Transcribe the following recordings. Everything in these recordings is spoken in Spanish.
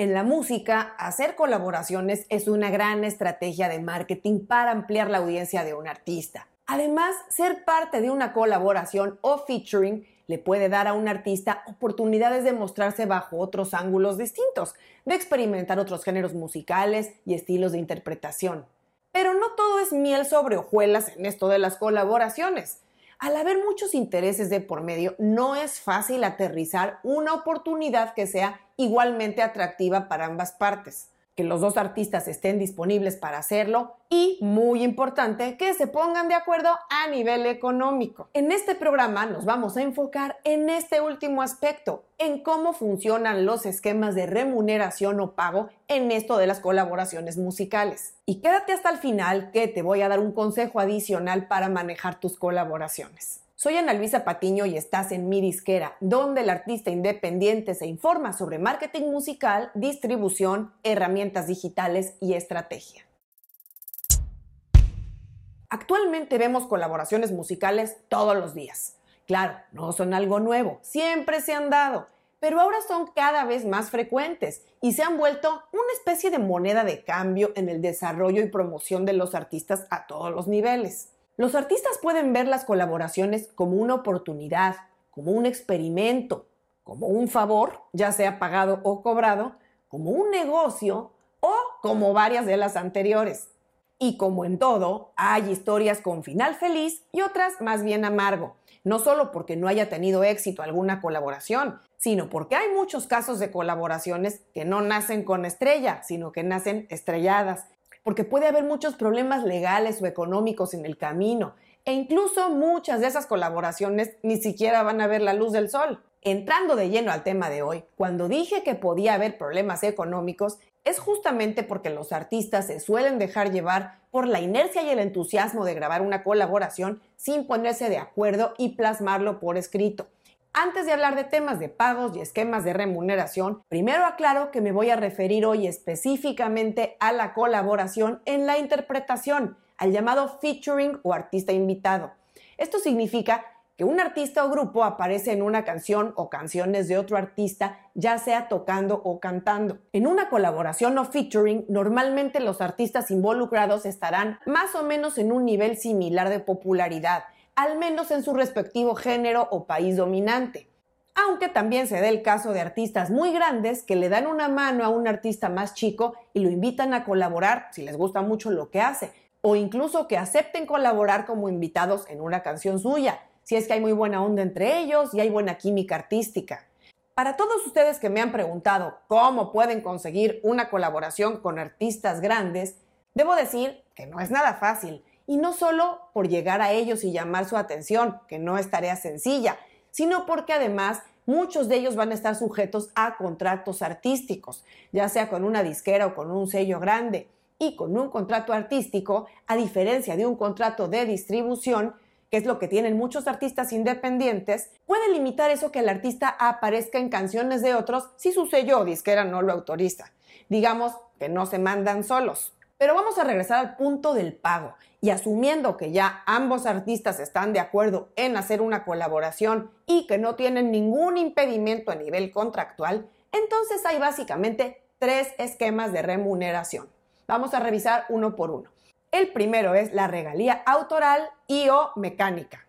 En la música, hacer colaboraciones es una gran estrategia de marketing para ampliar la audiencia de un artista. Además, ser parte de una colaboración o featuring le puede dar a un artista oportunidades de mostrarse bajo otros ángulos distintos, de experimentar otros géneros musicales y estilos de interpretación. Pero no todo es miel sobre hojuelas en esto de las colaboraciones. Al haber muchos intereses de por medio, no es fácil aterrizar una oportunidad que sea igualmente atractiva para ambas partes. Que los dos artistas estén disponibles para hacerlo y, muy importante, que se pongan de acuerdo a nivel económico. En este programa nos vamos a enfocar en este último aspecto, en cómo funcionan los esquemas de remuneración o pago en esto de las colaboraciones musicales. Y quédate hasta el final que te voy a dar un consejo adicional para manejar tus colaboraciones. Soy Ana Luisa Patiño y estás en Mi Disquera, donde el artista independiente se informa sobre marketing musical, distribución, herramientas digitales y estrategia. Actualmente vemos colaboraciones musicales todos los días. Claro, no son algo nuevo, siempre se han dado, pero ahora son cada vez más frecuentes y se han vuelto una especie de moneda de cambio en el desarrollo y promoción de los artistas a todos los niveles. Los artistas pueden ver las colaboraciones como una oportunidad, como un experimento, como un favor, ya sea pagado o cobrado, como un negocio o como varias de las anteriores. Y como en todo, hay historias con final feliz y otras más bien amargo, no solo porque no haya tenido éxito alguna colaboración, sino porque hay muchos casos de colaboraciones que no nacen con estrella, sino que nacen estrelladas porque puede haber muchos problemas legales o económicos en el camino, e incluso muchas de esas colaboraciones ni siquiera van a ver la luz del sol. Entrando de lleno al tema de hoy, cuando dije que podía haber problemas económicos, es justamente porque los artistas se suelen dejar llevar por la inercia y el entusiasmo de grabar una colaboración sin ponerse de acuerdo y plasmarlo por escrito. Antes de hablar de temas de pagos y esquemas de remuneración, primero aclaro que me voy a referir hoy específicamente a la colaboración en la interpretación, al llamado featuring o artista invitado. Esto significa que un artista o grupo aparece en una canción o canciones de otro artista, ya sea tocando o cantando. En una colaboración o featuring, normalmente los artistas involucrados estarán más o menos en un nivel similar de popularidad al menos en su respectivo género o país dominante. Aunque también se da el caso de artistas muy grandes que le dan una mano a un artista más chico y lo invitan a colaborar si les gusta mucho lo que hace, o incluso que acepten colaborar como invitados en una canción suya, si es que hay muy buena onda entre ellos y hay buena química artística. Para todos ustedes que me han preguntado cómo pueden conseguir una colaboración con artistas grandes, debo decir que no es nada fácil y no solo por llegar a ellos y llamar su atención, que no es tarea sencilla, sino porque además muchos de ellos van a estar sujetos a contratos artísticos, ya sea con una disquera o con un sello grande. Y con un contrato artístico, a diferencia de un contrato de distribución, que es lo que tienen muchos artistas independientes, puede limitar eso que el artista aparezca en canciones de otros si su sello o disquera no lo autoriza. Digamos que no se mandan solos. Pero vamos a regresar al punto del pago y asumiendo que ya ambos artistas están de acuerdo en hacer una colaboración y que no tienen ningún impedimento a nivel contractual, entonces hay básicamente tres esquemas de remuneración. Vamos a revisar uno por uno. El primero es la regalía autoral y o mecánica.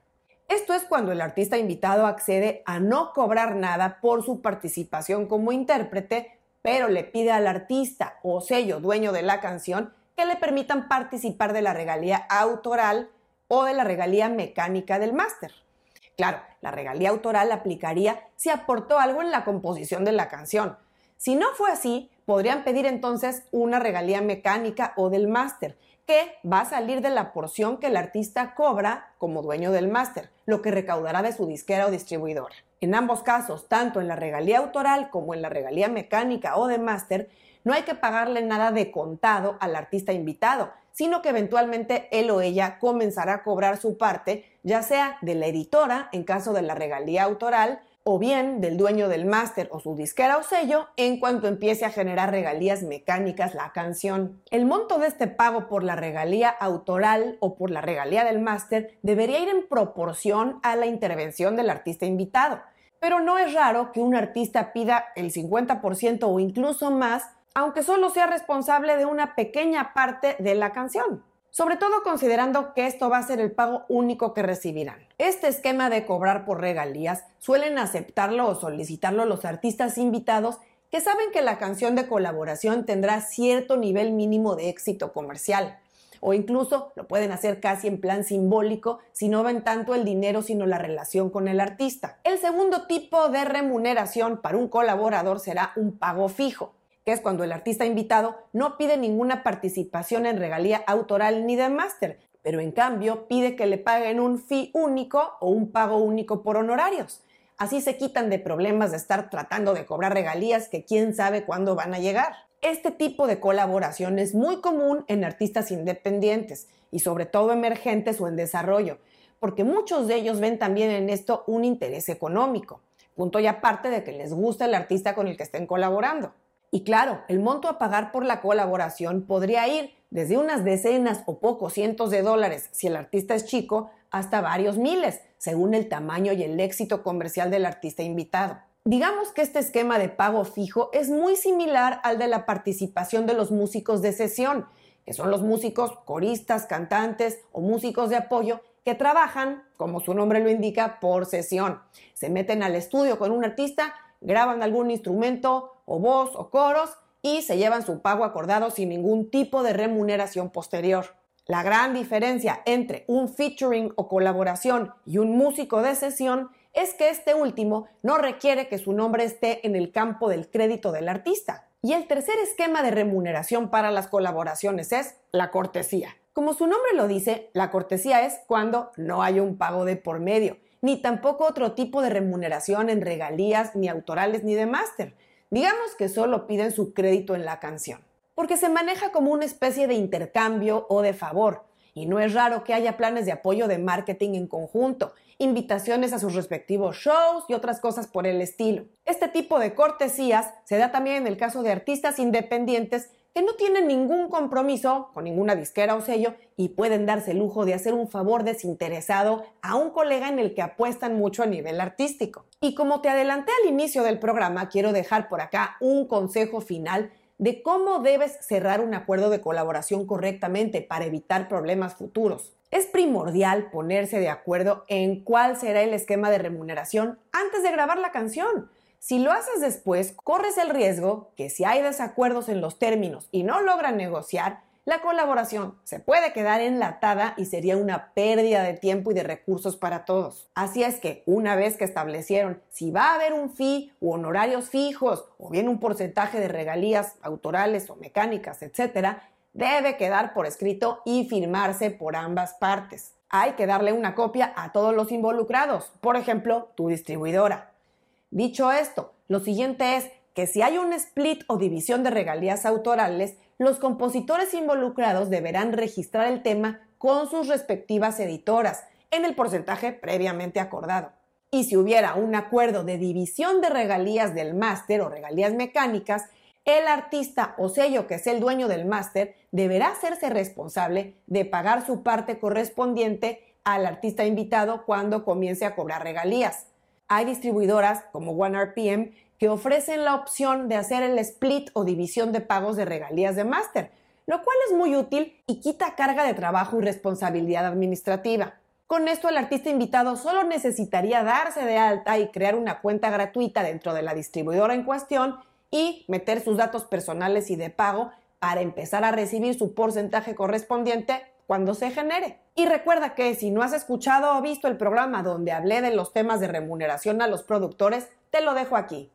Esto es cuando el artista invitado accede a no cobrar nada por su participación como intérprete, pero le pide al artista o sello dueño de la canción que le permitan participar de la regalía autoral o de la regalía mecánica del máster. Claro, la regalía autoral aplicaría si aportó algo en la composición de la canción. Si no fue así, podrían pedir entonces una regalía mecánica o del máster, que va a salir de la porción que el artista cobra como dueño del máster, lo que recaudará de su disquera o distribuidora. En ambos casos, tanto en la regalía autoral como en la regalía mecánica o de máster, no hay que pagarle nada de contado al artista invitado, sino que eventualmente él o ella comenzará a cobrar su parte, ya sea de la editora en caso de la regalía autoral, o bien del dueño del máster o su disquera o sello en cuanto empiece a generar regalías mecánicas la canción. El monto de este pago por la regalía autoral o por la regalía del máster debería ir en proporción a la intervención del artista invitado. pero no es raro que un artista pida el 50% o incluso más, aunque solo sea responsable de una pequeña parte de la canción. Sobre todo considerando que esto va a ser el pago único que recibirán. Este esquema de cobrar por regalías suelen aceptarlo o solicitarlo los artistas invitados que saben que la canción de colaboración tendrá cierto nivel mínimo de éxito comercial o incluso lo pueden hacer casi en plan simbólico si no ven tanto el dinero sino la relación con el artista. El segundo tipo de remuneración para un colaborador será un pago fijo que es cuando el artista invitado no pide ninguna participación en regalía autoral ni de máster, pero en cambio pide que le paguen un fee único o un pago único por honorarios. Así se quitan de problemas de estar tratando de cobrar regalías que quién sabe cuándo van a llegar. Este tipo de colaboración es muy común en artistas independientes y sobre todo emergentes o en desarrollo, porque muchos de ellos ven también en esto un interés económico, punto y aparte de que les gusta el artista con el que estén colaborando. Y claro, el monto a pagar por la colaboración podría ir desde unas decenas o pocos cientos de dólares si el artista es chico, hasta varios miles, según el tamaño y el éxito comercial del artista invitado. Digamos que este esquema de pago fijo es muy similar al de la participación de los músicos de sesión, que son los músicos coristas, cantantes o músicos de apoyo que trabajan, como su nombre lo indica, por sesión. Se meten al estudio con un artista, graban algún instrumento o voz o coros y se llevan su pago acordado sin ningún tipo de remuneración posterior. La gran diferencia entre un featuring o colaboración y un músico de sesión es que este último no requiere que su nombre esté en el campo del crédito del artista. Y el tercer esquema de remuneración para las colaboraciones es la cortesía. Como su nombre lo dice, la cortesía es cuando no hay un pago de por medio, ni tampoco otro tipo de remuneración en regalías, ni autorales, ni de máster. Digamos que solo piden su crédito en la canción, porque se maneja como una especie de intercambio o de favor, y no es raro que haya planes de apoyo de marketing en conjunto, invitaciones a sus respectivos shows y otras cosas por el estilo. Este tipo de cortesías se da también en el caso de artistas independientes que no tienen ningún compromiso con ninguna disquera o sello y pueden darse el lujo de hacer un favor desinteresado a un colega en el que apuestan mucho a nivel artístico. Y como te adelanté al inicio del programa, quiero dejar por acá un consejo final de cómo debes cerrar un acuerdo de colaboración correctamente para evitar problemas futuros. Es primordial ponerse de acuerdo en cuál será el esquema de remuneración antes de grabar la canción. Si lo haces después, corres el riesgo que si hay desacuerdos en los términos y no logran negociar, la colaboración se puede quedar enlatada y sería una pérdida de tiempo y de recursos para todos. Así es que una vez que establecieron si va a haber un fee u honorarios fijos o bien un porcentaje de regalías autorales o mecánicas, etc., debe quedar por escrito y firmarse por ambas partes. Hay que darle una copia a todos los involucrados, por ejemplo, tu distribuidora. Dicho esto, lo siguiente es que si hay un split o división de regalías autorales, los compositores involucrados deberán registrar el tema con sus respectivas editoras en el porcentaje previamente acordado. Y si hubiera un acuerdo de división de regalías del máster o regalías mecánicas, el artista o sello que es el dueño del máster deberá hacerse responsable de pagar su parte correspondiente al artista invitado cuando comience a cobrar regalías. Hay distribuidoras como OneRPM que ofrecen la opción de hacer el split o división de pagos de regalías de máster, lo cual es muy útil y quita carga de trabajo y responsabilidad administrativa. Con esto el artista invitado solo necesitaría darse de alta y crear una cuenta gratuita dentro de la distribuidora en cuestión y meter sus datos personales y de pago para empezar a recibir su porcentaje correspondiente cuando se genere. Y recuerda que si no has escuchado o visto el programa donde hablé de los temas de remuneración a los productores, te lo dejo aquí.